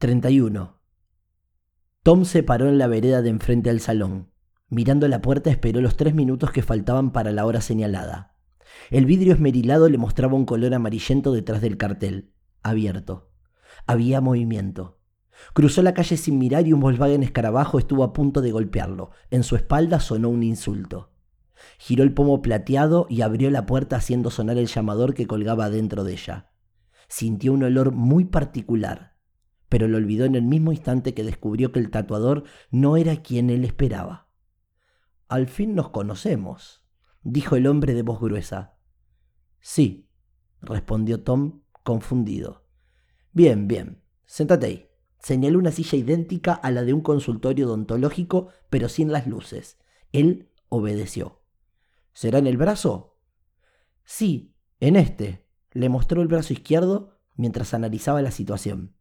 31. Tom se paró en la vereda de enfrente al salón. Mirando la puerta esperó los tres minutos que faltaban para la hora señalada. El vidrio esmerilado le mostraba un color amarillento detrás del cartel, abierto. Había movimiento. Cruzó la calle sin mirar y un Volkswagen escarabajo estuvo a punto de golpearlo. En su espalda sonó un insulto. Giró el pomo plateado y abrió la puerta haciendo sonar el llamador que colgaba dentro de ella. Sintió un olor muy particular, pero lo olvidó en el mismo instante que descubrió que el tatuador no era quien él esperaba. Al fin nos conocemos, dijo el hombre de voz gruesa. Sí, respondió Tom, confundido. Bien, bien, séntate ahí. Señaló una silla idéntica a la de un consultorio odontológico, pero sin las luces. Él obedeció. ¿Será en el brazo? Sí, en este. Le mostró el brazo izquierdo mientras analizaba la situación.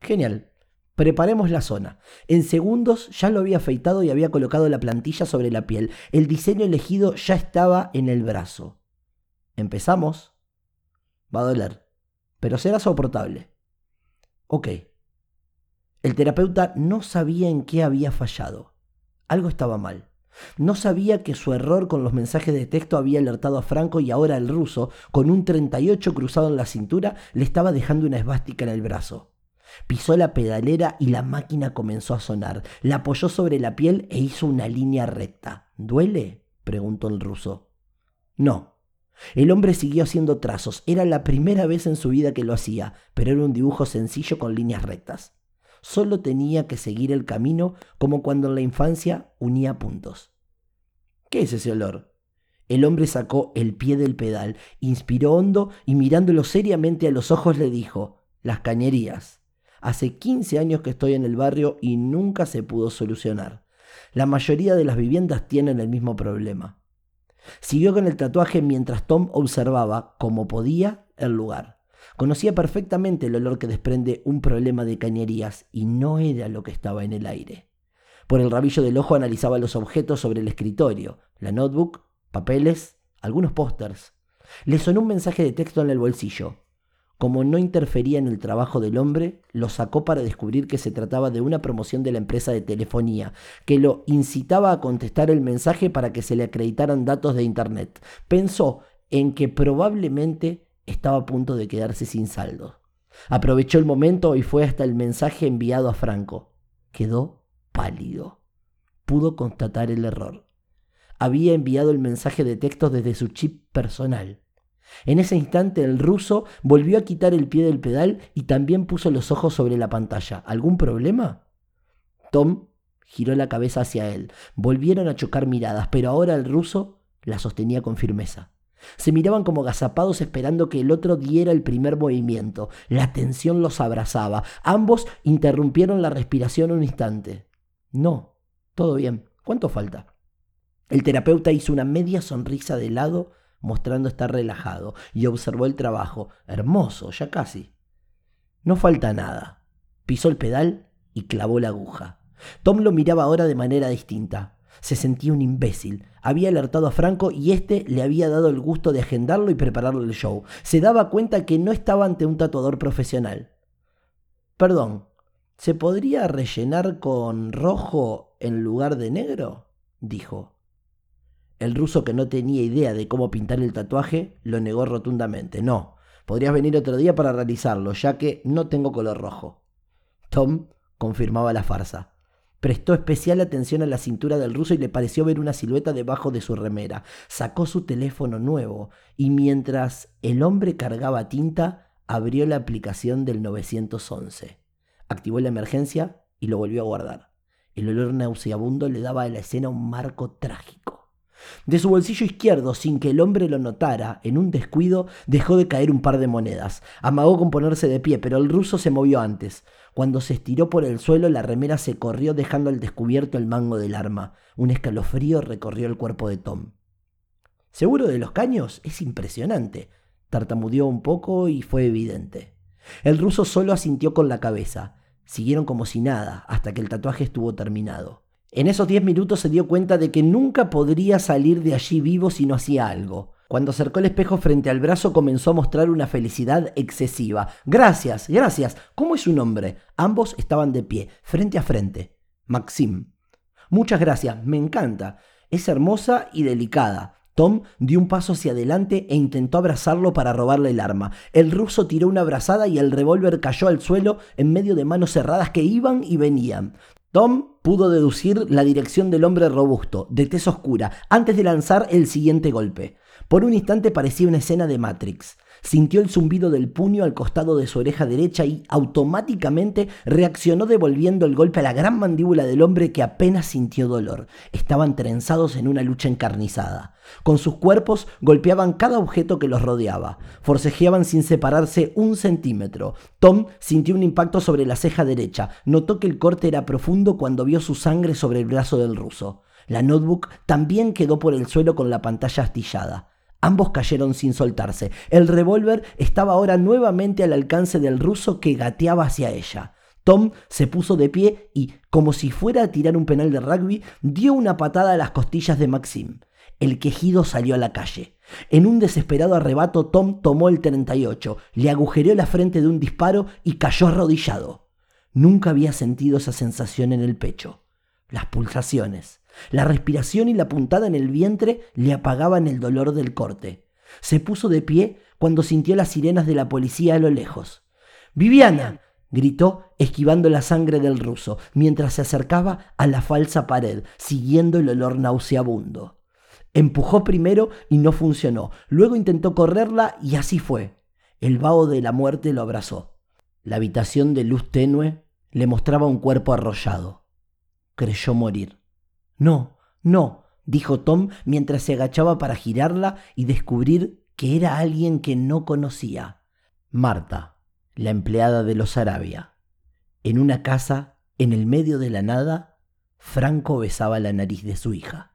Genial. Preparemos la zona. En segundos ya lo había afeitado y había colocado la plantilla sobre la piel. El diseño elegido ya estaba en el brazo. ¿Empezamos? Va a doler, pero será soportable. Ok. El terapeuta no sabía en qué había fallado. Algo estaba mal. No sabía que su error con los mensajes de texto había alertado a Franco y ahora el ruso, con un 38 cruzado en la cintura, le estaba dejando una esvástica en el brazo. Pisó la pedalera y la máquina comenzó a sonar. La apoyó sobre la piel e hizo una línea recta. ¿Duele? preguntó el ruso. No. El hombre siguió haciendo trazos. Era la primera vez en su vida que lo hacía, pero era un dibujo sencillo con líneas rectas. Solo tenía que seguir el camino como cuando en la infancia unía puntos. ¿Qué es ese olor? El hombre sacó el pie del pedal, inspiró hondo y mirándolo seriamente a los ojos le dijo, las cañerías. Hace 15 años que estoy en el barrio y nunca se pudo solucionar. La mayoría de las viviendas tienen el mismo problema. Siguió con el tatuaje mientras Tom observaba, como podía, el lugar. Conocía perfectamente el olor que desprende un problema de cañerías y no era lo que estaba en el aire. Por el rabillo del ojo analizaba los objetos sobre el escritorio, la notebook, papeles, algunos pósters. Le sonó un mensaje de texto en el bolsillo. Como no interfería en el trabajo del hombre, lo sacó para descubrir que se trataba de una promoción de la empresa de telefonía, que lo incitaba a contestar el mensaje para que se le acreditaran datos de Internet. Pensó en que probablemente estaba a punto de quedarse sin saldo. Aprovechó el momento y fue hasta el mensaje enviado a Franco. Quedó pálido. Pudo constatar el error. Había enviado el mensaje de texto desde su chip personal. En ese instante el ruso volvió a quitar el pie del pedal y también puso los ojos sobre la pantalla. ¿Algún problema? Tom giró la cabeza hacia él. Volvieron a chocar miradas, pero ahora el ruso la sostenía con firmeza. Se miraban como gazapados esperando que el otro diera el primer movimiento. La tensión los abrazaba. Ambos interrumpieron la respiración un instante. No, todo bien. ¿Cuánto falta? El terapeuta hizo una media sonrisa de lado, mostrando estar relajado, y observó el trabajo. Hermoso, ya casi. No falta nada. Pisó el pedal y clavó la aguja. Tom lo miraba ahora de manera distinta. Se sentía un imbécil. Había alertado a Franco y este le había dado el gusto de agendarlo y prepararle el show. Se daba cuenta que no estaba ante un tatuador profesional. Perdón, ¿se podría rellenar con rojo en lugar de negro? dijo. El ruso, que no tenía idea de cómo pintar el tatuaje, lo negó rotundamente. No, podrías venir otro día para realizarlo, ya que no tengo color rojo. Tom confirmaba la farsa. Prestó especial atención a la cintura del ruso y le pareció ver una silueta debajo de su remera. Sacó su teléfono nuevo y mientras el hombre cargaba tinta, abrió la aplicación del 911. Activó la emergencia y lo volvió a guardar. El olor nauseabundo le daba a la escena un marco trágico. De su bolsillo izquierdo, sin que el hombre lo notara, en un descuido, dejó de caer un par de monedas. Amagó con ponerse de pie, pero el ruso se movió antes. Cuando se estiró por el suelo, la remera se corrió dejando al descubierto el mango del arma. Un escalofrío recorrió el cuerpo de Tom. ¿Seguro de los caños? Es impresionante. Tartamudeó un poco y fue evidente. El ruso solo asintió con la cabeza. Siguieron como si nada, hasta que el tatuaje estuvo terminado. En esos diez minutos se dio cuenta de que nunca podría salir de allí vivo si no hacía algo. Cuando acercó el espejo frente al brazo comenzó a mostrar una felicidad excesiva. Gracias, gracias. ¿Cómo es su nombre? Ambos estaban de pie, frente a frente. Maxim. Muchas gracias, me encanta. Es hermosa y delicada. Tom dio un paso hacia adelante e intentó abrazarlo para robarle el arma. El ruso tiró una brazada y el revólver cayó al suelo en medio de manos cerradas que iban y venían. Tom pudo deducir la dirección del hombre robusto, de tez oscura, antes de lanzar el siguiente golpe. Por un instante parecía una escena de Matrix. Sintió el zumbido del puño al costado de su oreja derecha y automáticamente reaccionó devolviendo el golpe a la gran mandíbula del hombre que apenas sintió dolor. Estaban trenzados en una lucha encarnizada. Con sus cuerpos golpeaban cada objeto que los rodeaba. Forcejeaban sin separarse un centímetro. Tom sintió un impacto sobre la ceja derecha. Notó que el corte era profundo cuando vio su sangre sobre el brazo del ruso. La notebook también quedó por el suelo con la pantalla astillada. Ambos cayeron sin soltarse. El revólver estaba ahora nuevamente al alcance del ruso que gateaba hacia ella. Tom se puso de pie y, como si fuera a tirar un penal de rugby, dio una patada a las costillas de Maxim. El quejido salió a la calle. En un desesperado arrebato, Tom tomó el 38, le agujereó la frente de un disparo y cayó arrodillado. Nunca había sentido esa sensación en el pecho. Las pulsaciones, la respiración y la puntada en el vientre le apagaban el dolor del corte. Se puso de pie cuando sintió las sirenas de la policía a lo lejos. Viviana. gritó, esquivando la sangre del ruso, mientras se acercaba a la falsa pared, siguiendo el olor nauseabundo. Empujó primero y no funcionó. Luego intentó correrla y así fue. El vaho de la muerte lo abrazó. La habitación de luz tenue le mostraba un cuerpo arrollado. Creyó morir. No, no, dijo Tom mientras se agachaba para girarla y descubrir que era alguien que no conocía. Marta, la empleada de los Arabia. En una casa, en el medio de la nada, Franco besaba la nariz de su hija.